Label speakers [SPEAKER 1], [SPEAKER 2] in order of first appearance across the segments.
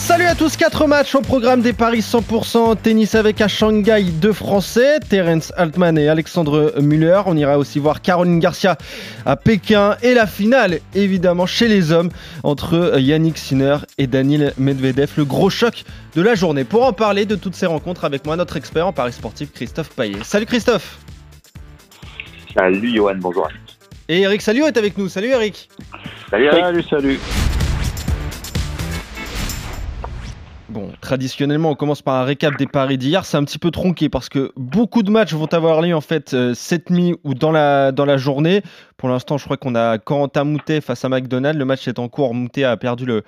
[SPEAKER 1] Salut à tous, 4 matchs au programme des paris 100% tennis avec à Shanghai deux Français, Terence Altman et Alexandre Muller. On ira aussi voir Caroline Garcia à Pékin et la finale évidemment chez les hommes entre Yannick Sinner et Daniel Medvedev. Le gros choc de la journée. Pour en parler de toutes ces rencontres avec moi, notre expert en paris sportif Christophe Paillet. Salut Christophe
[SPEAKER 2] Salut Johan, bonjour.
[SPEAKER 1] Et Eric Salio est avec nous. Salut Eric
[SPEAKER 2] Salut Eric.
[SPEAKER 3] Salut, salut.
[SPEAKER 1] Traditionnellement, on commence par un récap des paris d'hier. C'est un petit peu tronqué parce que beaucoup de matchs vont avoir lieu en fait euh, cette nuit ou dans la, dans la journée. Pour l'instant, je crois qu'on a Corentin Moutet face à McDonald. Le match est en cours. Moutet a perdu le,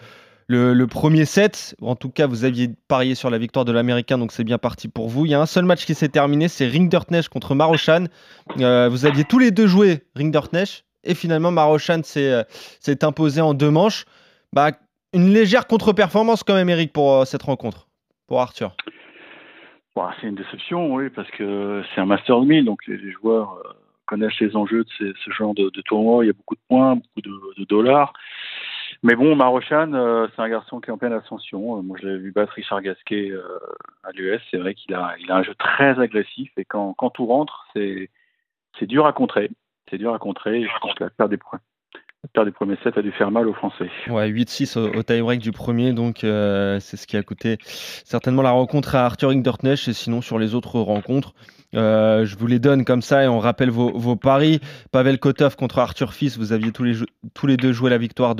[SPEAKER 1] le, premier set. En tout cas, vous aviez parié sur la victoire de l'Américain, donc c'est bien parti pour vous. Il y a un seul match qui s'est terminé, c'est Ringderknecht contre Marochan. Euh, vous aviez tous les deux joué Ringderknecht et finalement Marochan s'est euh, s'est imposé en deux manches. Bah, une légère contre-performance quand même, Eric, pour euh, cette rencontre, pour Arthur.
[SPEAKER 3] Bon, c'est une déception, oui, parce que c'est un Master 1000, donc les, joueurs euh, connaissent les enjeux de ce genre de, tournoi. Il y a beaucoup de points, beaucoup de, dollars. Mais bon, Marochan, euh, c'est un garçon qui est en pleine ascension. Moi, je l'avais vu battre Richard Gasquet à l'US. C'est vrai qu'il a, il a un jeu très agressif et quand, tout rentre, c'est, dur à contrer. C'est dur à contrer. Et je pense la perte des, la perte des premiers sets a dû faire mal aux Français.
[SPEAKER 1] Ouais, 8-6 au, au tie-break du premier, donc euh, c'est ce qui a coûté certainement la rencontre à Arthur Ringderknecht. Et sinon, sur les autres rencontres, euh, je vous les donne comme ça et on rappelle vos, paris. Pavel Kotov contre Arthur Fils, vous aviez tous les, tous les deux joué la victoire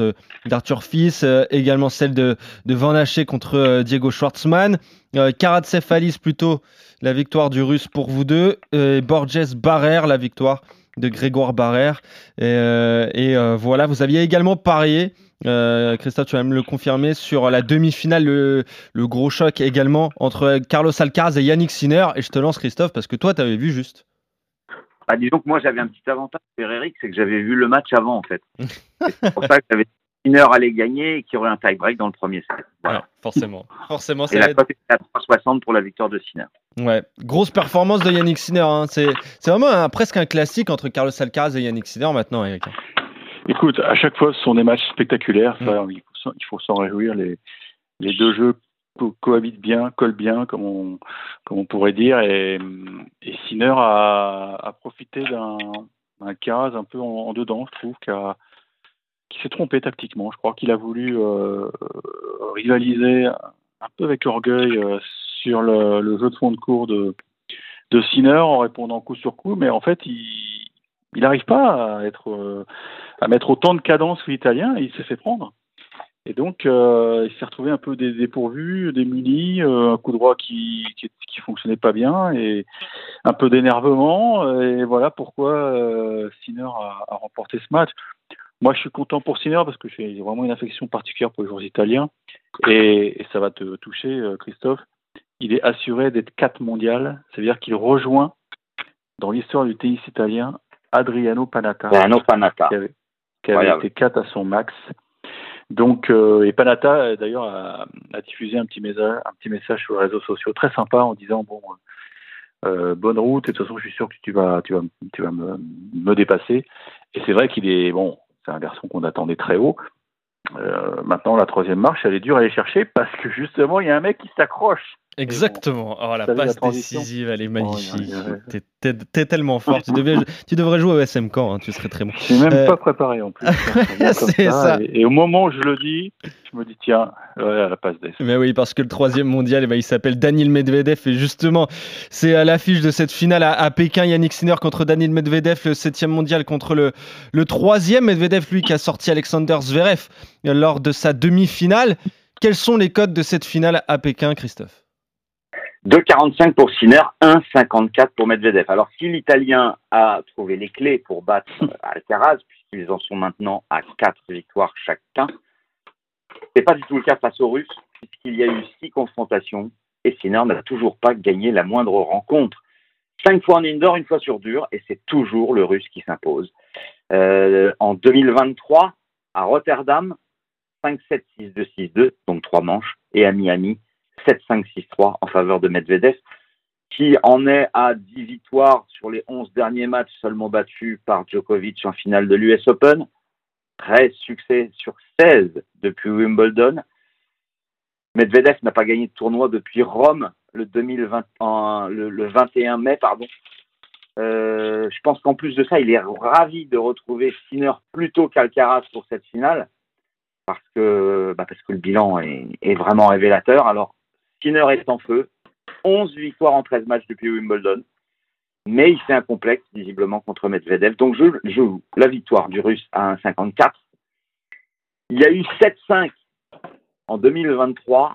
[SPEAKER 1] d'Arthur Fils, euh, également celle de, de Van Haché contre euh, Diego Schwartzmann. Karatsev Alice plutôt la victoire du russe pour vous deux. Et Borges Barrère, la victoire de Grégoire Barrère. Et, euh, et, euh, voilà, vous aviez également parié, euh, Christophe, tu vas me le confirmer, sur la demi-finale, le, le gros choc également entre Carlos Alcaraz et Yannick Sinner. Et je te lance, Christophe, parce que toi, tu avais vu juste.
[SPEAKER 2] Bah, disons que moi j'avais un petit avantage Eric, c'est que j'avais vu le match avant en fait. c'est pour ça que j'avais heure à aller gagner et qu'il y aurait un tie-break dans le premier set. Voilà.
[SPEAKER 1] Ouais, forcément. Forcément,
[SPEAKER 2] Et
[SPEAKER 1] ça
[SPEAKER 2] la
[SPEAKER 1] aide.
[SPEAKER 2] cote était à 3,60 pour la victoire de Sinner.
[SPEAKER 1] Ouais, grosse performance de Yannick Sinner. hein. C'est c'est vraiment un- presque un classique entre Carlos Alcaraz et Yannick Sinner maintenant, Eric.
[SPEAKER 3] Écoute, à chaque fois, ce sont des matchs spectaculaires.
[SPEAKER 1] Mm.
[SPEAKER 3] Ça, il faut s'en- réjouir. Les, les deux jeux co- cohabitent bien, collent bien, comme on, comme on pourrait dire. Et, et Sinner a, a profité d'un d'un Caraz un peu en, en dedans, je trouve, qui, a- qui s'est trompé tactiquement. Je crois qu'il a voulu euh, rivaliser un peu avec orgueil euh, sur le, jeu de fond de cours de, de Sinner en répondant coup sur coup. Mais en fait, il n'arrive pas euh, à mettre autant de cadence que l'Italien il s'est fait prendre. Et donc, euh, il s'est retrouvé un peu dé- dépourvu, démuni, un coup droit qui, qui fonctionnait pas bien et un peu d'énervement. Et voilà pourquoi Sinner a remporté ce match. Moi, je suis content pour Sinner parce que j'ai vraiment une affection particulière pour les joueurs italiens et, et ça va te toucher, euh, Christophe. Il est assuré d'être 4 mondial, c'est-à-dire qu'il rejoint dans l'histoire du tennis italien Adriano Panatta
[SPEAKER 2] autre Panata.
[SPEAKER 3] qui avait, qui avait
[SPEAKER 2] Incroyable.
[SPEAKER 3] été 4 à son max. Donc, euh, et Panata, euh, d'ailleurs, a, a diffusé un petit, message, un petit message sur les réseaux sociaux très sympa en disant Bon, euh, bonne route, et de toute façon, je suis sûr que tu vas, tu vas, tu vas me, me dépasser. Et c'est vrai qu'il est, bon, c'est un garçon qu'on attendait très haut. Euh, maintenant, la troisième marche, elle est dure à aller chercher parce que justement, il y a un mec qui s'accroche.
[SPEAKER 1] Exactement. Oh, la passe décisive, elle est magnifique.
[SPEAKER 3] ouais, ouais.
[SPEAKER 1] T'es- tellement fort. tu, devais- tu devrais jouer au SM Camp, hein, tu serais très bon.
[SPEAKER 3] Je suis même
[SPEAKER 1] Euh,
[SPEAKER 3] pas préparé en plus. Comme
[SPEAKER 1] c'est ça.
[SPEAKER 3] Et, et au moment où je le dis, je me dis tiens, la passe d'ess.
[SPEAKER 1] Mais oui, parce que le troisième mondial, eh ben, il s'appelle Daniel Medvedev. Et justement, c'est à l'affiche de cette finale à, à Pékin. Yannick Sinner contre Daniel Medvedev, le septième mondial contre le, le troisième. Medvedev, lui, qui a sorti Alexander Zverev euh, lors de sa demi-finale. Quels sont les codes de cette finale à Pékin, Christophe?
[SPEAKER 2] 2,45 pour Sinner, 1,54 pour Medvedev. Alors si l'Italien a trouvé les clés pour battre Alcaraz, puisqu'ils en sont maintenant à 4 victoires chacun, c'est pas du tout le cas face aux Russes, puisqu'il y a eu 6 confrontations et Sinner n'a toujours pas gagné la moindre rencontre. 5 fois en indoor, une fois sur dur, et c'est toujours le Russe qui s'impose. Euh, en 2023, à Rotterdam, 5-7, 6-2, 6-2, donc trois manches, et à Miami, 7-5, 6-3 en faveur de Medvedev, qui en est à 10 victoires sur les 11 derniers matchs, seulement battus par Djokovic en finale de l'US Open. 13 succès sur 16 depuis Wimbledon. Medvedev n'a pas gagné de tournoi depuis Rome le, 2020, en- le, le 21 mai. Pardon. Euh, je pense qu'en plus de ça, il est ravi de retrouver Sinner plutôt qu'Alcaraz pour cette finale parce que, bah, parce que le bilan est, est vraiment révélateur. Alors, Sinner est en feu, 11 victoires en 13 matchs depuis Wimbledon, mais il fait un complexe visiblement contre Medvedev. Donc, je, joue la victoire du Russe à 1,54. Il y a eu 7-5 en 2023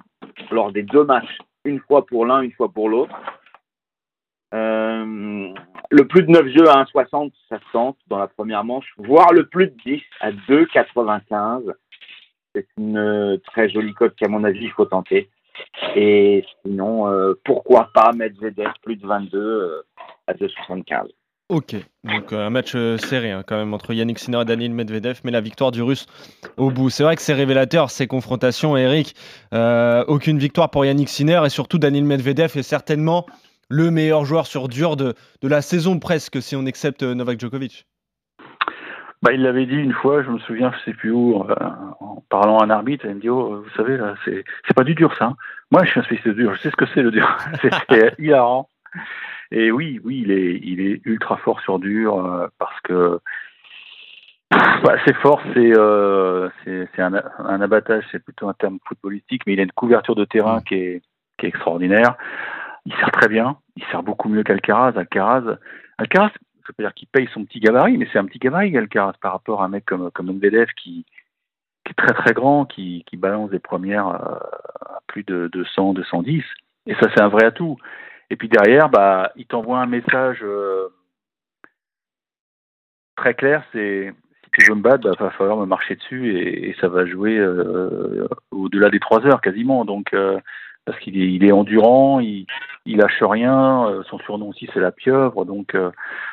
[SPEAKER 2] lors des deux matchs, une fois pour l'un, une fois pour l'autre. Euh, le plus de 9 jeux à 1,60, ça tente dans la première manche, voire le plus de 10 à 2,95. C'est une euh, très jolie cote qu'à mon avis, il faut tenter. Et sinon, euh, pourquoi pas Medvedev plus de 22 euh, à 2,75.
[SPEAKER 1] Ok, donc euh, un match serré hein, quand même entre Yannick Sinner et Daniel Medvedev, mais la victoire du Russe au bout. C'est vrai que c'est révélateur ces confrontations, Eric. Aucune victoire pour Yannick Sinner et surtout Daniel Medvedev est certainement le meilleur joueur sur dur de, de la saison presque, si on accepte Novak Djokovic.
[SPEAKER 3] Bah, il l'avait dit une fois, je me souviens, je sais plus où, euh, en parlant à un arbitre, il me dit, oh, vous savez, là, c'est, c'est pas du dur, ça. hein. Moi, je suis un spécialiste de dur, je sais ce que c'est le dur. c'est, c'est hilarant. Et oui, oui, il est, il est ultra fort sur dur, euh, parce que, bah, c'est fort, c'est, euh, c'est, c'est un, un abattage, c'est plutôt un terme footballistique, mais il a une couverture de terrain qui est, qui est extraordinaire. Il sert très bien, il sert beaucoup mieux qu'Alcaraz. Alcaraz, Alcaraz, je peux dire qu'il paye son petit gabarit, mais c'est un petit gabarit Alcaraz par rapport à un mec comme, comme Medvedev qui, qui est très très grand, qui, qui balance des premières euh, à plus de 200, 210. Et ça, c'est un vrai atout. Et puis derrière, bah, il t'envoie un message euh, très clair, c'est si tu veux me battre, bah, va falloir me marcher dessus et, ça va jouer euh, au-delà des trois heures quasiment. Donc parce qu'il est, il est endurant, il, il lâche rien. euh, son surnom aussi c'est la pieuvre. Donc, euh,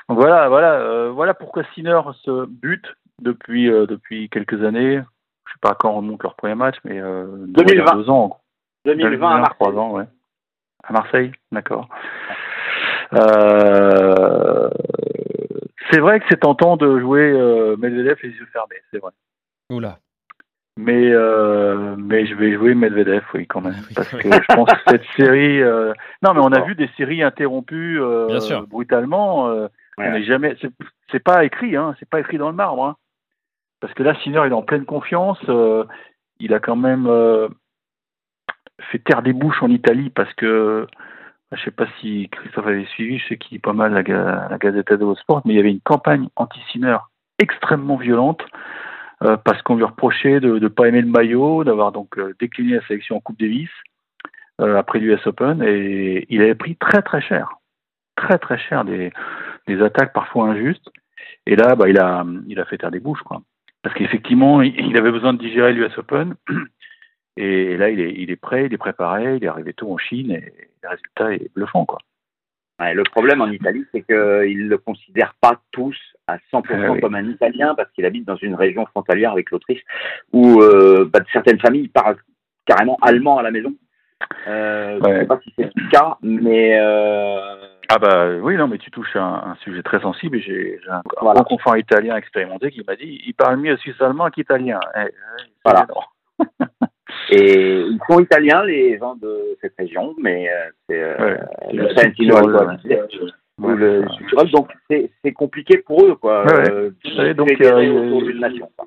[SPEAKER 3] donc voilà, voilà, euh, voilà pourquoi Sinner se bute depuis euh, depuis quelques années. Je sais pas quand remonte leur premier match, mais euh, doit y avoir
[SPEAKER 2] 2020.
[SPEAKER 3] deux ans.
[SPEAKER 2] 2020 à Marseille.
[SPEAKER 3] trois ans, ouais. À Marseille, d'accord. Euh, c'est vrai que c'est tentant de jouer euh, Medvedev les yeux fermés, c'est vrai.
[SPEAKER 1] Oula.
[SPEAKER 3] Mais euh, mais je vais jouer Medvedev, oui, quand même,
[SPEAKER 1] Oui,
[SPEAKER 3] parce que je pense que cette série. euh, Non, mais on a vu des séries interrompues euh,
[SPEAKER 1] Bien sûr.
[SPEAKER 3] brutalement. euh,
[SPEAKER 2] Ouais.
[SPEAKER 3] on n'est jamais. C'est pas écrit, hein. C'est pas écrit dans le marbre, hein. Parce que là, Sinner, il est en pleine confiance. euh, il a quand même euh, fait taire des bouches en Italie parce que je sais pas si Christophe avait suivi, je sais qu'il lit pas mal la, la Gazette dello Sport, mais il y avait une campagne anti-Sinner extrêmement violente euh, parce qu'on lui reprochait de ne pas aimer le maillot, d'avoir donc euh, décliné la sélection en Coupe Davis euh, après l'US Open et il avait pris très très cher, très très cher des, des attaques parfois injustes. Et là, bah, il a il a fait taire des bouches quoi, parce qu'effectivement il, il avait besoin de digérer l'US Open. Et là, il est, il est prêt, il est préparé, il est arrivé tôt en Chine et le résultat est bluffant, quoi.
[SPEAKER 2] Ouais, le problème en Italie, c'est qu'ils ne le considèrent pas tous à 100%
[SPEAKER 3] Ah oui.
[SPEAKER 2] comme un Italien parce qu'il habite dans une région frontalière avec l'Autriche où euh, bah, certaines familles parlent carrément allemand à la maison. Euh, Je ne sais pas si c'est le cas, mais euh,
[SPEAKER 3] Ah bah oui, non, mais tu touches un, un sujet très sensible. J'ai un,
[SPEAKER 2] Voilà.
[SPEAKER 3] confrère italien expérimenté qui m'a dit il parle mieux suisse-allemand qu'italien. Eh, eh,
[SPEAKER 2] Voilà. et ils sont italiens les gens de cette région, mais euh, c'est euh,
[SPEAKER 3] Ouais.
[SPEAKER 2] le ou
[SPEAKER 3] Ouais,
[SPEAKER 2] le donc c'est compliqué pour eux quoi.
[SPEAKER 3] Ouais, ouais.
[SPEAKER 2] euh,
[SPEAKER 3] Vous savez, donc, euh,
[SPEAKER 2] autour d'une nation. quoi.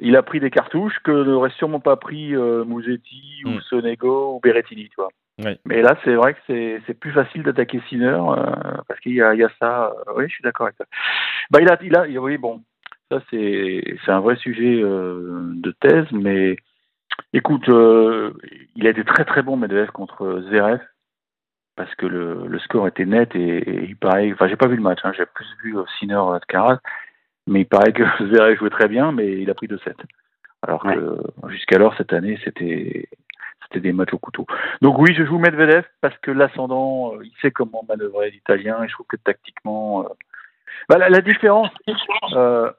[SPEAKER 3] Il a pris des cartouches que n'aurait sûrement pas pris euh, Musetti
[SPEAKER 1] Mm.
[SPEAKER 3] ou Sonego ou Berrettini, tu vois.
[SPEAKER 1] Ouais.
[SPEAKER 3] Mais là, c'est vrai que c'est c'est plus facile d'attaquer Sinner euh, parce qu'il y a, il y a ça. euh, oui, je suis d'accord avec ça. Bah, il a, il a, oui, bon, ça c'est c'est un vrai sujet euh, de thèse, mais écoute, euh, il a été très très bon Medvedev contre Zverev parce que le, le score était net et, et il paraît, enfin j'ai pas vu le match, hein, j'ai plus vu euh, Sinner euh, Alcaraz, mais il paraît que Zverev jouait très bien, mais il a pris 2-7. Alors que jusqu'alors cette année c'était c'était des matchs au couteau. Donc oui, je joue Medvedev parce que l'ascendant, il sait comment manœuvrer l'Italien et je trouve que tactiquement, euh, bah, la, la différence, euh,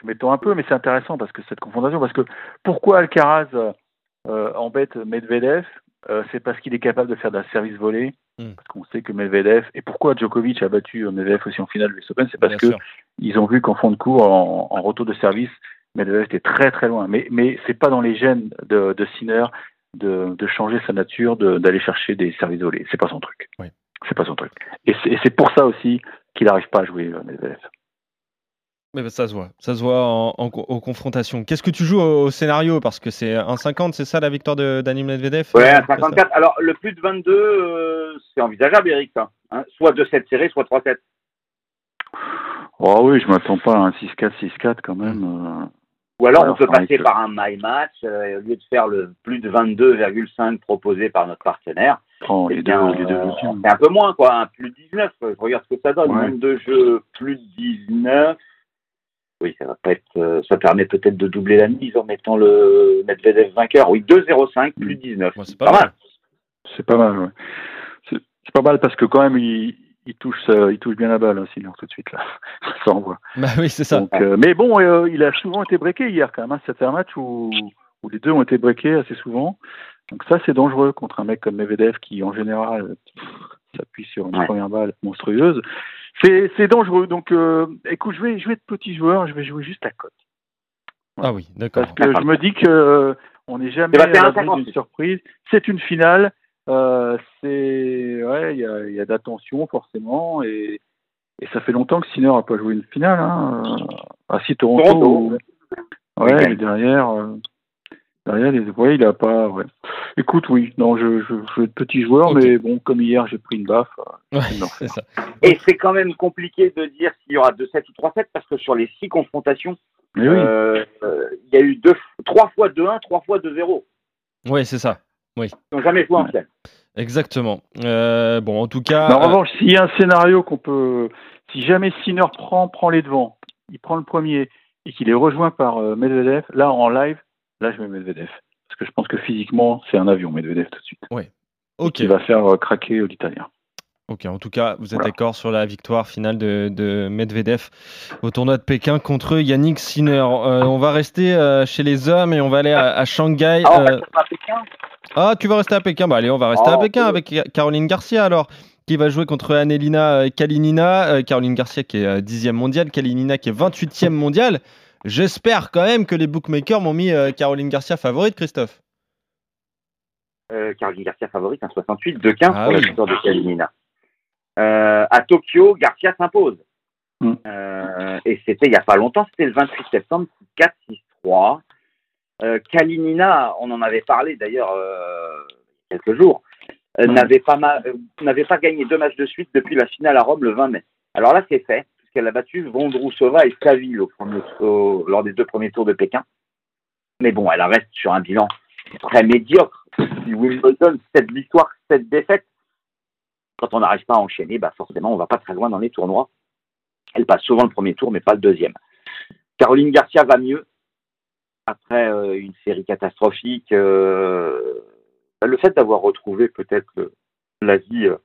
[SPEAKER 3] je m'étends un peu, mais c'est intéressant parce que cette confrontation, parce que pourquoi Alcaraz euh, embête Medvedev euh, C'est parce qu'il est capable de faire d'un service volé,
[SPEAKER 1] Hmm.
[SPEAKER 3] parce qu'on sait que Medvedev, et pourquoi Djokovic a battu Medvedev aussi en finale de l'US Open, c'est parce
[SPEAKER 1] Bien
[SPEAKER 3] que
[SPEAKER 1] sûr.
[SPEAKER 3] ils ont vu qu'en fond de cours, en, en retour de service, Medvedev était très très loin. Mais, mais c'est pas dans les gènes de, de Sinner de, de changer sa nature, de- d'aller chercher des services volés. C'est pas son truc.
[SPEAKER 1] Oui.
[SPEAKER 3] C'est pas son truc. Et c'est et c'est pour ça aussi qu'il n'arrive pas à jouer euh, Medvedev.
[SPEAKER 1] Mais bah, ça se voit, ça se voit en, en aux confrontations. Qu'est-ce que tu joues au, au scénario? Parce que c'est 1,50, c'est ça la victoire de Dani Medvedev?
[SPEAKER 2] Ouais,
[SPEAKER 1] Euh,
[SPEAKER 2] un 54. Alors, le plus de 22, euh, c'est envisageable, Eric. hein? soit 2-7 serrés, soit 3-7.
[SPEAKER 3] Oh oui, je m'attends pas à un 6-4, 6-4 quand même. euh.
[SPEAKER 2] Ou alors, on peut passer par un my match, euh, au lieu de faire le plus de 22,5 proposé par notre partenaire.
[SPEAKER 3] Oh,
[SPEAKER 2] eh
[SPEAKER 3] les
[SPEAKER 2] bien,
[SPEAKER 3] deux, les deux
[SPEAKER 2] euh, c'est un peu moins, quoi. Un plus de 19. Je regarde ce que ça donne.
[SPEAKER 3] Ouais.
[SPEAKER 2] Nombre de jeux, plus de 19. Oui, ça va pas être. euh, ça permet peut-être de doubler la mise en mettant le Medvedev vainqueur. Oui, 2,05 plus
[SPEAKER 3] Mm.
[SPEAKER 2] 19.
[SPEAKER 1] Ouais, c'est pas
[SPEAKER 2] Pas
[SPEAKER 1] mal.
[SPEAKER 2] mal.
[SPEAKER 3] C'est pas mal, ouais. C'est pas mal parce que quand même, il, il touche, euh, il touche bien la balle, hein, Sinner, tout de suite, là. Ça envoie.
[SPEAKER 1] Bah oui, c'est ça.
[SPEAKER 3] Donc, euh, mais bon, euh, il a souvent été breaké hier quand même. Hein. C'était un match où, où les deux ont été breakés assez souvent. Donc ça, c'est dangereux contre un mec comme Medvedev qui, en général, s'appuie sur une
[SPEAKER 2] Ouais.
[SPEAKER 3] première balle monstrueuse. C'est c'est dangereux. Donc, euh, écoute, je vais jouer de petit joueur. Je vais jouer juste la cote.
[SPEAKER 1] Ah oui, d'accord.
[SPEAKER 3] Parce que je me dis que euh, on n'est jamais
[SPEAKER 2] C'est
[SPEAKER 3] à
[SPEAKER 2] battu à
[SPEAKER 3] l'abri
[SPEAKER 2] 1,56.
[SPEAKER 3] d'une surprise. C'est une finale. Euh, c'est ouais, il y a, il y a d'attention forcément et, et ça fait longtemps que Sinner n'a pas joué une finale. Hein. Euh, Ah si Toronto.
[SPEAKER 2] Toronto.
[SPEAKER 3] Ouais,
[SPEAKER 2] Week-end.
[SPEAKER 3] mais derrière, euh, derrière les, ouais, il a pas. Ouais. Écoute, oui, non, je, je, je veux de petits joueurs,
[SPEAKER 1] Ok.
[SPEAKER 3] mais bon, comme hier, j'ai pris une baffe. euh,
[SPEAKER 1] Ouais,
[SPEAKER 3] non.
[SPEAKER 1] c'est ça.
[SPEAKER 2] Et c'est quand même compliqué de dire s'il y aura 2-7 ou 3-7 parce que sur les six confrontations,
[SPEAKER 3] Mais oui.
[SPEAKER 2] euh, euh, il y a eu deux, trois fois 2-1, trois fois 2-0.
[SPEAKER 1] Ouais, c'est ça.
[SPEAKER 2] Ils n'ont jamais joué en finale.
[SPEAKER 1] Exactement. Euh, bon, en tout cas.
[SPEAKER 3] Mais en
[SPEAKER 1] euh,
[SPEAKER 3] revanche, s'il y a un scénario qu'on peut, si jamais Sinner prend, prend les devants, il prend le premier et qu'il est rejoint par euh, Medvedev, là en live, là je mets Medvedev. Parce que je pense que physiquement, c'est un avion, Medvedev tout de suite.
[SPEAKER 1] ok.
[SPEAKER 3] Qui va faire euh, craquer euh, l'Italien.
[SPEAKER 1] Ok, en tout cas, vous êtes
[SPEAKER 3] Voilà.
[SPEAKER 1] d'accord sur la victoire finale de, de Medvedev au tournoi de Pékin contre Yannick Sinner. Euh, on va rester euh, chez les hommes et on va aller à, à Shanghai.
[SPEAKER 2] Ah, on
[SPEAKER 1] Euh,
[SPEAKER 2] à Pékin?
[SPEAKER 1] Ah, tu vas rester à Pékin Bah allez, on va rester
[SPEAKER 2] Oh,
[SPEAKER 1] à Pékin
[SPEAKER 2] euh.
[SPEAKER 1] avec Caroline Garcia alors, qui va jouer contre Annelina Kalinina. Caroline Garcia qui est euh, 10e mondiale, Kalinina qui est 28e mondiale. J'espère quand même que les bookmakers m'ont mis euh, Caroline Garcia favorite, Christophe.
[SPEAKER 2] euh, Caroline Garcia favorite, un 68, 2-15
[SPEAKER 1] Ah
[SPEAKER 2] pour la
[SPEAKER 1] oui.
[SPEAKER 2] victoire de Kalinina. Euh, à Tokyo, Garcia s'impose.
[SPEAKER 3] Mm.
[SPEAKER 2] Euh, et c'était il n'y a pas longtemps, c'était le 28 septembre, 4-6-3. Euh, Kalinina, on en avait parlé d'ailleurs euh, il y a quelques jours, euh,
[SPEAKER 3] Mm.
[SPEAKER 2] n'avait pas, ma- euh, pas gagné deux matchs de suite depuis la finale à Rome le 20 mai. Alors là, c'est fait, puisqu'elle a battu Vondrousova et Saville lors des deux premiers tours de Pékin. Mais bon, elle reste sur un bilan très médiocre. Si Wimbledon, 7 victoires, 7 défaites, quand on n'arrive pas à enchaîner, bah forcément, on va pas très loin dans les tournois. Elle passe souvent le premier tour, mais pas le deuxième. Caroline Garcia va mieux. Après euh, une série catastrophique, euh, le fait d'avoir retrouvé peut-être l'Asie, euh,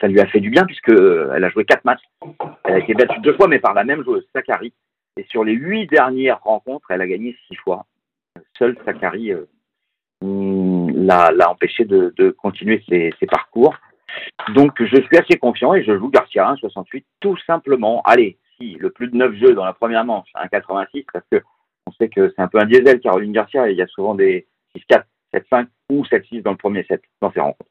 [SPEAKER 2] ça lui a fait du bien puisque euh, elle a joué quatre matchs. Elle a été battue deux fois, mais par la même joueuse, Sakari. Et sur les huit dernières rencontres, elle a gagné six fois. Seule Sakari euh, mm, l'a empêché de, continuer ses, parcours. Donc je suis assez confiant et je joue Garcia 1,68 tout simplement. Allez, si le plus de 9 jeux dans la première manche, 1,86 parce que on sait que c'est un peu un diesel Caroline Garcia et il y a souvent des 6-4, 7-5 ou 7-6 dans le premier set dans ces rencontres.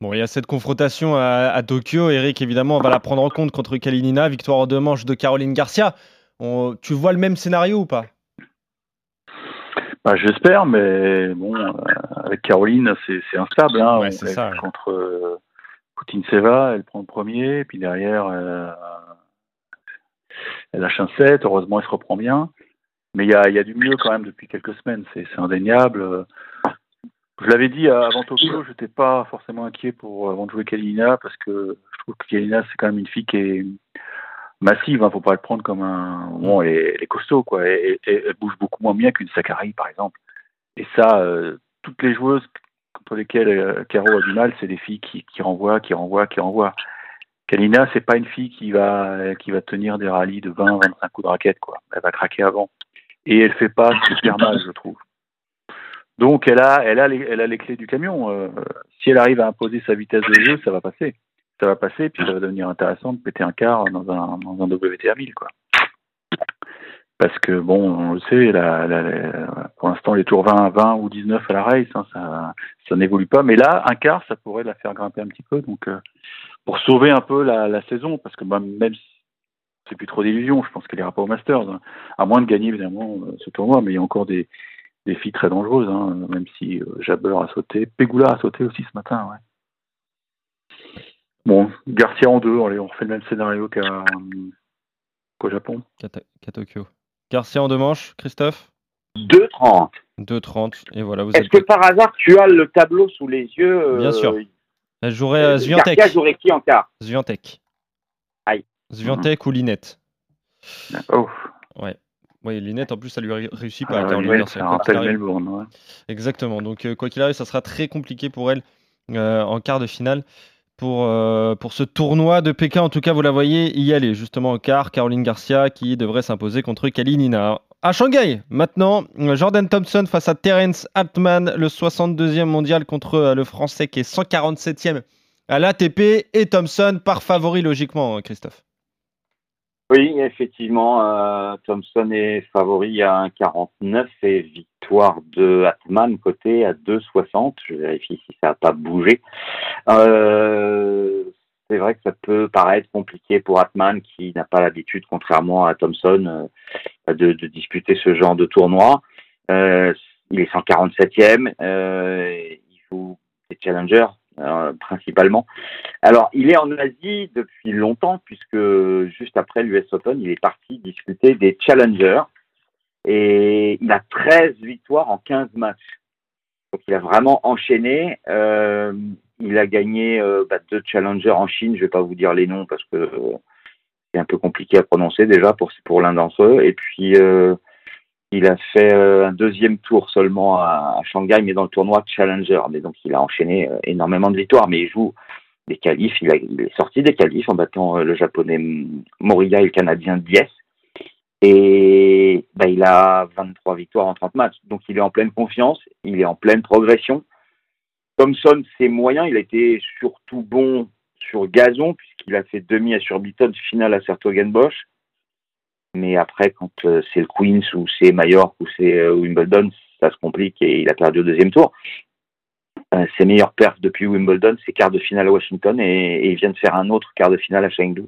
[SPEAKER 1] Bon, il y a cette confrontation à, à Tokyo. Eric, évidemment, on va la prendre en compte contre Kalinina. Victoire en deux manches de Caroline Garcia. On- tu vois le même scénario ou pas?
[SPEAKER 3] Bah, J'espère, mais bon, euh, avec Caroline, c'est instable. Hein.
[SPEAKER 1] Ouais,
[SPEAKER 3] On-
[SPEAKER 1] ça, ouais.
[SPEAKER 3] Contre euh, Poutintseva, elle prend le premier, puis derrière, euh, elle lâche un set. Heureusement, elle se reprend bien. Mais il y a, il y a du mieux quand même depuis quelques semaines, c'est indéniable. Je l'avais dit euh, avant Tokyo, je n'étais pas forcément inquiet pour avant de jouer Kalina parce que je trouve que Kalina c'est quand même une fille qui est massive, hein, faut pas le prendre comme un bon, elle est, costaud quoi, elle bouge beaucoup moins bien qu'une Sakari par exemple. Et ça, euh, toutes les joueuses contre lesquelles euh, Caro a du mal, c'est des filles qui, qui renvoient, qui renvoient, qui renvoient. Kalina, c'est pas une fille qui va qui va tenir des rallyes de 20, 25 coups de raquette, quoi. Elle va craquer avant. Et elle fait pas super mal, je trouve. Donc elle a, elle a, les, elle a les clés du camion. Euh, si elle arrive à imposer sa vitesse de jeu, ça va passer. Ça va passer, puis ça va devenir intéressant de péter un quart dans un, dans un WTA 1000, quoi. Parce que bon, on le sait, la, la, pour l'instant les tours 20, 20 ou 19 à la race, hein, ça, ça n'évolue pas. Mais là, un quart, ça pourrait la faire grimper un petit peu. Donc euh, pour sauver un peu la, la saison, parce que bah, même si c'est plus trop d'illusions, je pense qu'elle ira pas au Masters, hein. à moins de gagner évidemment euh, ce tournoi. Mais il y a encore des, des filles très dangereuses, hein, même si euh, Jabber a sauté, Pegula a sauté aussi ce matin. Ouais. Bon, Garcia en deux, allez, on refait le même scénario qu'à qu'au Japon.
[SPEAKER 1] Qu'à Tokyo. Garcia en deux manches, Christophe?
[SPEAKER 2] 2,30.
[SPEAKER 1] 2,30. Et voilà, vous
[SPEAKER 2] Est-ce
[SPEAKER 1] êtes.
[SPEAKER 2] que par hasard tu as le tableau sous les yeux euh,
[SPEAKER 1] Bien sûr. Elle jouerait à
[SPEAKER 2] Garcia
[SPEAKER 1] Zviantek.
[SPEAKER 2] jouerait qui en quart?
[SPEAKER 1] Zviantek.
[SPEAKER 2] Aïe.
[SPEAKER 1] Zviantek ou Linette?
[SPEAKER 3] Oh,
[SPEAKER 1] Ouais. Oui, Linette, en plus, ça lui ré- réussit
[SPEAKER 3] ah,
[SPEAKER 1] pas.
[SPEAKER 3] ouais, ça rappelle
[SPEAKER 1] arrive.
[SPEAKER 3] Melbourne. Ouais.
[SPEAKER 1] Exactement. Donc, euh, quoi qu'il arrive, ça sera très compliqué pour elle euh, en quart de finale. Pour, euh, pour ce tournoi de Pékin, en tout cas, vous la voyez y aller. Justement, en quart, Caroline Garcia qui devrait s'imposer contre Kalinina. À Shanghai, maintenant, Jordan Thompson face à Terence Altman, le 62e mondial contre le Français qui est 147e à l'ATP. Et Thompson par favori, logiquement, hein, Christophe.
[SPEAKER 2] Oui, effectivement, euh, Thompson est favori à 1,49 et victoire de Atman côté à 2,60. Je vérifie si ça n'a pas bougé. Euh, c'est vrai que ça peut paraître compliqué pour Atman qui n'a pas l'habitude, contrairement à Thompson, euh, de, de disputer ce genre de tournoi. Euh, il est 147e, euh, il joue des challengers euh, principalement. Alors, il est en Asie depuis longtemps, puisque juste après l'US Open, il est parti discuter des challengers. Et il a 13 victoires en 15 matchs. Donc, il a vraiment enchaîné. Euh, il a gagné euh, bah, deux challengers en Chine. Je vais pas vous dire les noms parce que c'est un peu compliqué à prononcer déjà pour, pour l'un d'entre eux. Et puis, il a fait euh, un deuxième tour seulement à, Shanghai, mais dans le tournoi Challenger. Mais donc, il a enchaîné euh, énormément de victoires. Mais il joue des qualifs. Il est sorti des qualifs en battant euh, le japonais Moriya et le canadien Diez. Et bah, il a 23 victoires en 30 matchs. Donc, il est en pleine confiance. Il est en pleine progression. Thompson, c'est moyen. Il a été surtout bon sur gazon, puisqu'il a fait demi à Surbiton, finale à Sertogenbosch. Mais après, quand euh, c'est le Queens ou c'est Mallorca ou c'est euh, Wimbledon, ça se complique et il a perdu au deuxième tour. Euh, ses meilleures perfs depuis Wimbledon, c'est quart de finale à Washington et, il vient de faire un autre quart de finale à Chengdu.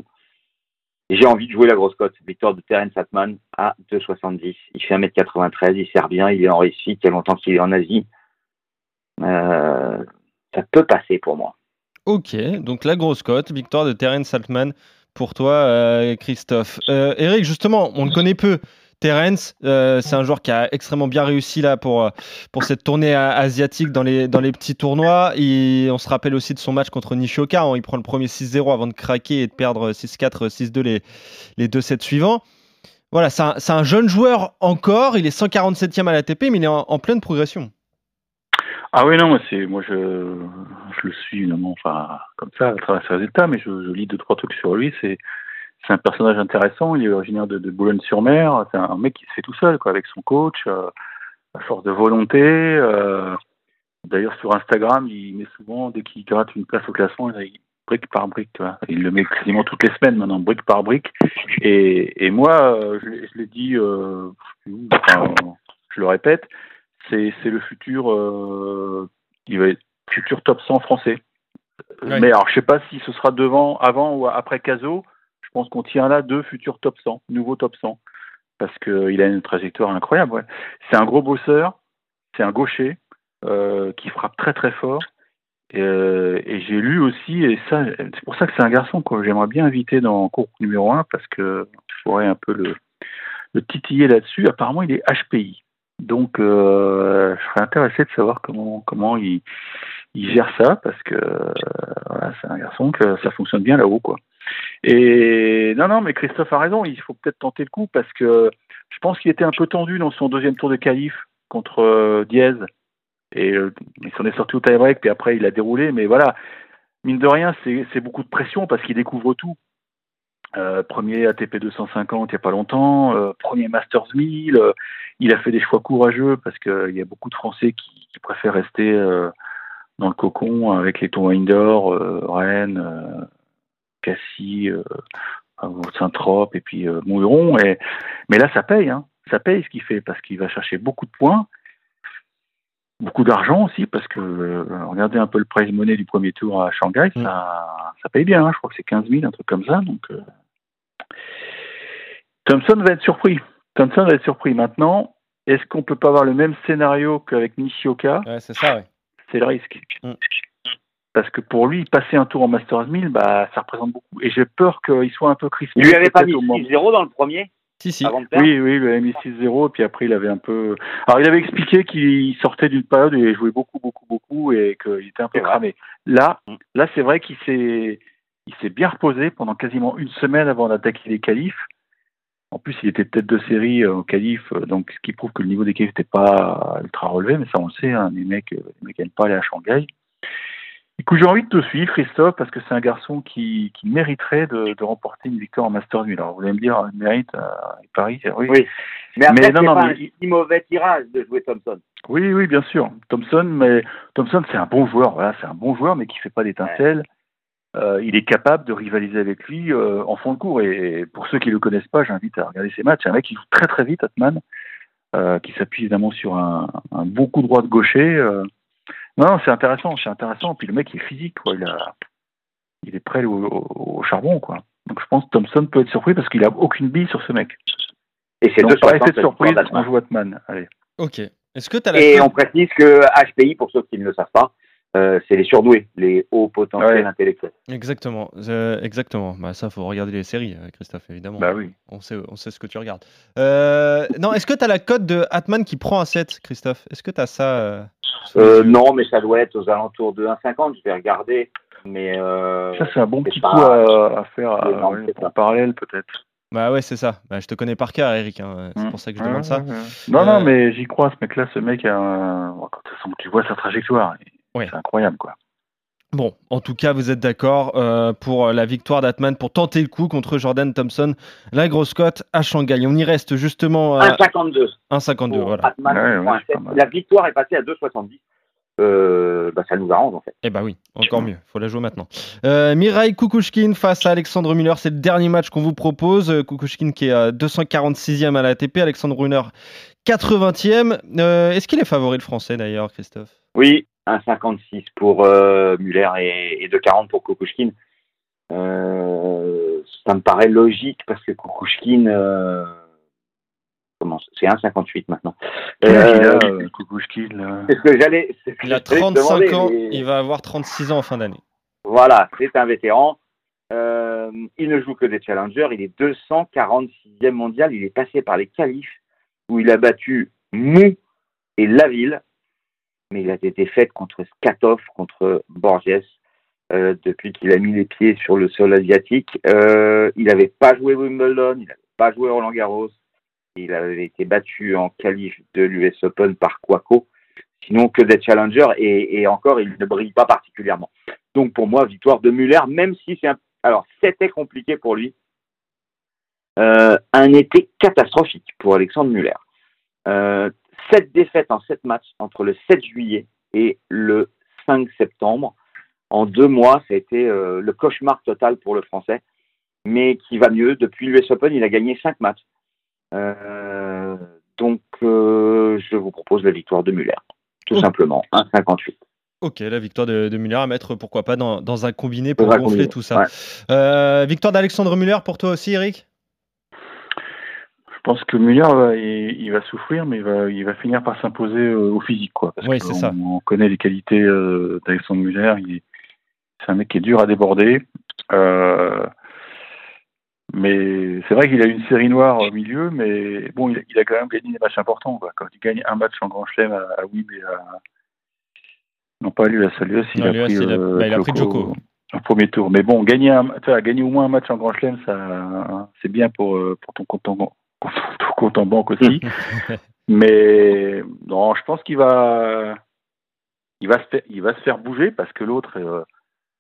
[SPEAKER 2] J'ai envie de jouer la grosse cote. Victoire de Terence Atman à 2,70. Il fait 1m93, il sert bien, il est en réussite, il y a longtemps qu'il est en Asie. Euh, ça peut passer pour moi.
[SPEAKER 1] Ok, donc la grosse cote, victoire de Terence Altman pour toi, euh, Christophe. Euh, Eric, justement, on le connaît peu. Terence, euh, c'est un joueur qui a extrêmement bien réussi là pour, pour cette tournée asiatique dans les, dans les petits tournois. Et on se rappelle aussi de son match contre Nishioka. hein. il prend le premier 6-0 avant de craquer et de perdre 6-4, 6-2 les, les deux sets suivants. Voilà, c'est un, jeune joueur encore. Il est 147e à l'ATP, mais il est en, en pleine progression.
[SPEAKER 3] Ah oui, non, moi, c'est, moi je, je le suis évidemment, enfin, comme ça, à travers ses résultats, mais je, je lis deux, trois trucs sur lui. C'est, c'est un personnage intéressant. Il est originaire de, de Boulogne-sur-Mer. C'est un mec qui se fait tout seul, quoi, avec son coach, euh, à force de volonté. euh, d'ailleurs, sur Instagram, il met souvent, dès qu'il gratte une place au classement, il brique par brique, tu vois. Il le met quasiment toutes les semaines maintenant, brique par brique. Et, et moi, euh, je, je l'ai dit, euh, je le répète, c'est, c'est le futur, euh, il va être futur top 100 français.
[SPEAKER 1] Ouais.
[SPEAKER 3] Mais alors, je sais pas si ce sera devant, avant ou après Caso. Je pense qu'on tient là deux futurs top 100, nouveaux top 100, parce qu'il a une trajectoire incroyable. Ouais. C'est un gros bosseur, c'est un gaucher euh, qui frappe très très fort. Et, euh, et j'ai lu aussi, et ça, c'est pour ça que c'est un garçon que j'aimerais bien inviter dans cours numéro 1, parce que je pourrais un peu le, le titiller là-dessus. Apparemment, il est HPI. Donc, euh, je serais intéressé de savoir comment, comment il, gère ça, parce que voilà, c'est un garçon que ça fonctionne bien là-haut, quoi. Et non, non, mais Christophe a raison, il faut peut-être tenter le coup, parce que je pense qu'il était un peu tendu dans son deuxième tour de qualif contre euh, Diaz. Et euh, il s'en est sorti au tie-break, puis après il a déroulé, mais voilà. mine de rien, c'est beaucoup de pression parce qu'il découvre tout. Euh, premier ATP 250 il n'y a pas longtemps, euh, premier Masters 1000. Euh, il a fait des choix courageux parce qu'il y a beaucoup de Français qui, qui préfèrent rester dans le cocon avec les tours indoor, Rennes, Cassis, Saint-Trope et puis Mouilleron. Et, mais là, ça paye. Hein. Ça paye ce qu'il fait parce qu'il va chercher beaucoup de points beaucoup d'argent aussi parce que regardez un peu le prize money du premier tour à Shanghai, mm. ça, ça paye bien, hein. je crois que c'est 15 000, un truc comme ça. Donc Thompson va être surpris. Thompson va être surpris. Maintenant, est-ce qu'on peut pas avoir le même scénario qu'avec Nishioka?
[SPEAKER 1] Ouais, C'est ça, oui.
[SPEAKER 3] C'est le risque. Mm. Parce que pour lui, passer un tour en Masters 1000, bah, ça représente beaucoup. Et j'ai peur qu'il soit un peu crispé.
[SPEAKER 2] Il lui avait pas mis 6-0 dans le premier
[SPEAKER 3] oui, oui, il avait mis 6-0, et puis après, il avait un peu. Alors, il avait expliqué qu'il sortait d'une période où il jouait beaucoup, beaucoup, beaucoup, et qu'il était un peu cramé. Là, mm. là c'est vrai qu'il s'est, il s'est bien reposé pendant quasiment une semaine avant d'attaquer les qualifs. En plus, il était tête de série euh, au qualif, euh, donc ce qui prouve que le niveau des qualifs n'était pas ultra relevé, mais ça, on le sait, hein, les mecs, euh, les mecs n'aiment pas aller à Shanghai. Écoute, j'ai envie de te suivre, Christophe, parce que c'est un garçon qui, qui mériterait de, de, remporter une victoire en Master 1000. Alors, vous allez me dire, il mérite euh, Paris,
[SPEAKER 2] oui. oui. Mais après, c'est pas un si mauvais tirage de jouer Thompson.
[SPEAKER 3] Oui, oui, bien sûr. Thompson, mais Thompson, c'est un bon joueur. Voilà, c'est un bon joueur, mais qui fait pas d'étincelles. Euh, il est capable de rivaliser avec lui euh, en fond de cours. Et, pour ceux qui le connaissent pas, j'invite à regarder ses matchs. C'est un mec qui joue très très vite, Atman, euh, qui s'appuie évidemment sur un, un bon coup droit de gaucher. Euh, non, c'est intéressant, c'est intéressant. Puis le mec il est physique, quoi. Il, a, il est prêt au, charbon, quoi. Donc je pense que Thompson peut être surpris parce qu'il a aucune bille sur ce mec.
[SPEAKER 2] Et c'est
[SPEAKER 3] deux cette surprise, on joue Atman. Allez.
[SPEAKER 1] Ok. Est-ce que
[SPEAKER 2] as la Et on précise que HPI, pour ceux qui ne le savent pas, euh, c'est les surdoués, les hauts potentiels intellectuels.
[SPEAKER 1] Exactement, euh, exactement. Bah, ça, faut regarder les séries, euh, Christophe, évidemment.
[SPEAKER 3] Bah oui.
[SPEAKER 1] On sait, on sait ce que tu regardes. non, est-ce que tu as la cote de Atman qui prend un 7, Christophe? Est-ce que tu as ça
[SPEAKER 2] Non, mais ça doit être aux alentours de 1,50. Je vais regarder. Mais
[SPEAKER 3] ça, c'est un bon petit coup à, faire en parallèle, peut-être.
[SPEAKER 1] Bah ouais, c'est ça. Bah, je te connais par cœur, Eric. Hein. C'est mmh. pour ça que je demande ça.
[SPEAKER 3] Non, non, mais j'y crois, ce mec-là. Ce mec, a quand tu vois sa trajectoire, c'est incroyable, quoi.
[SPEAKER 1] Bon, en tout cas, vous êtes d'accord euh, pour la victoire d'Atman, pour tenter le coup contre Jordan Thompson, la grosse cote à Shanghai. On y reste justement
[SPEAKER 2] à 1,52.
[SPEAKER 1] 1,52, voilà.
[SPEAKER 2] la victoire est passée à 2,70. Euh, bah, ça nous arrange en fait.
[SPEAKER 1] Eh bah oui, encore mieux, faut la jouer maintenant. Euh, Mirai Kukushkin face à Alexandre Muller, c'est le dernier match qu'on vous propose. Euh, Kukushkin qui est à 246e à la ATP, Alexandre Brunner 80e. Est-ce qu'il est favori le français d'ailleurs, Christophe?
[SPEAKER 2] Oui, 1,56 pour euh, Muller et, et 2,40 pour Kukushkin. Euh, ça me paraît logique parce que Kukushkin, euh, c'est 1,58 maintenant.
[SPEAKER 3] Euh, a, Kukushkin
[SPEAKER 2] C'est ce que j'allais.
[SPEAKER 1] Il a 35 ans, il va avoir 36 ans en fin d'année.
[SPEAKER 2] Voilà, c'est un vétéran. il ne joue que des challengers. Il est 246e mondial. Il est passé par les qualifs où il a battu Mou et Laville mais il a été fait contre Skatov, contre Borges, euh, depuis qu'il a mis les pieds sur le sol asiatique. Euh, il n'avait pas joué Wimbledon, il n'avait pas joué Roland Garros, il avait été battu en qualif de l'US Open par Quaco, sinon que des challengers, et, encore, il ne brille pas particulièrement. Donc pour moi, victoire de Muller, même si c'est un... Alors, c'était compliqué pour lui. Euh, un été catastrophique pour Alexandre Muller. 7 défaites en 7 matchs entre le 7 juillet et le 5 septembre. En deux mois, ça a été euh, le cauchemar total pour le Français, mais qui va mieux. Depuis l'US Open, il a gagné 5 matchs. Euh, donc, euh, je vous propose la victoire de Muller, tout simplement, 1,58.
[SPEAKER 1] Ok, la victoire de, Muller à mettre, pourquoi pas, dans, un combiné pour gonfler tout ça. victoire d'Alexandre Muller pour toi aussi, Eric?
[SPEAKER 3] Pense que Muller il, va souffrir, mais il va, il va finir par s'imposer euh, au physique, quoi.
[SPEAKER 1] oui, c'est ça.
[SPEAKER 3] On connaît les qualités euh, d'Alexandre Muller. C'est un mec qui est dur à déborder. Euh, mais c'est vrai qu'il a une série noire au milieu, mais bon, il, a quand même gagné des matchs importants. Quoi. Quand il gagne un match en Grand Chelem à, à Wim et à. Non, pas lui, à Salius, il, a pris,
[SPEAKER 1] bah, il a pris Joko.
[SPEAKER 3] En premier tour. Mais bon, gagner, un, gagner au moins un match en Grand Chelem, ça, c'est bien pour, pour ton compte tout compte en banque aussi. Mais non, je pense qu'il va, il va, se faire, il va se faire bouger parce que l'autre, euh,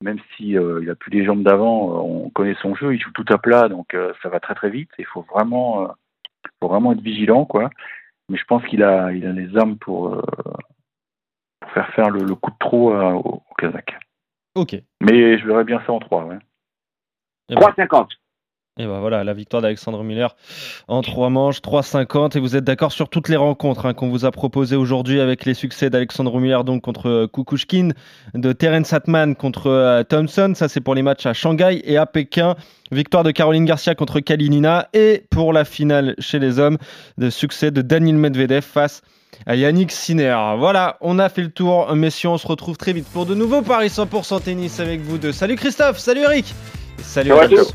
[SPEAKER 3] même si euh, il a plus les jambes d'avant, euh, on connaît son jeu, il joue tout à plat, donc euh, ça va très très vite. Il faut vraiment, euh, faut vraiment être vigilant, quoi. Mais je pense qu'il a, il a les armes pour, euh, pour faire faire le, le coup de trop à- au, au Kazakh.
[SPEAKER 1] Ok.
[SPEAKER 3] Mais je verrais bien ça en 3, ouais.
[SPEAKER 1] Et ben,
[SPEAKER 2] 3,50.
[SPEAKER 1] Et ben voilà, la victoire d'Alexandre Muller en 3 manches, 3,50. Et vous êtes d'accord sur toutes les rencontres hein, qu'on vous a proposées aujourd'hui avec les succès d'Alexandre Muller donc contre euh, Kukushkin, de Terence Atman contre euh, Thompson. Ça, c'est pour les matchs à Shanghai et à Pékin. Victoire de Caroline Garcia contre Kalinina. Et pour la finale chez les hommes, de succès de Daniel Medvedev face à Yannick Sinner. Voilà, on a fait le tour, messieurs. On se retrouve très vite pour de nouveaux paris 100% tennis avec vous deux. Salut Christophe, salut Eric. Salut à
[SPEAKER 2] tous.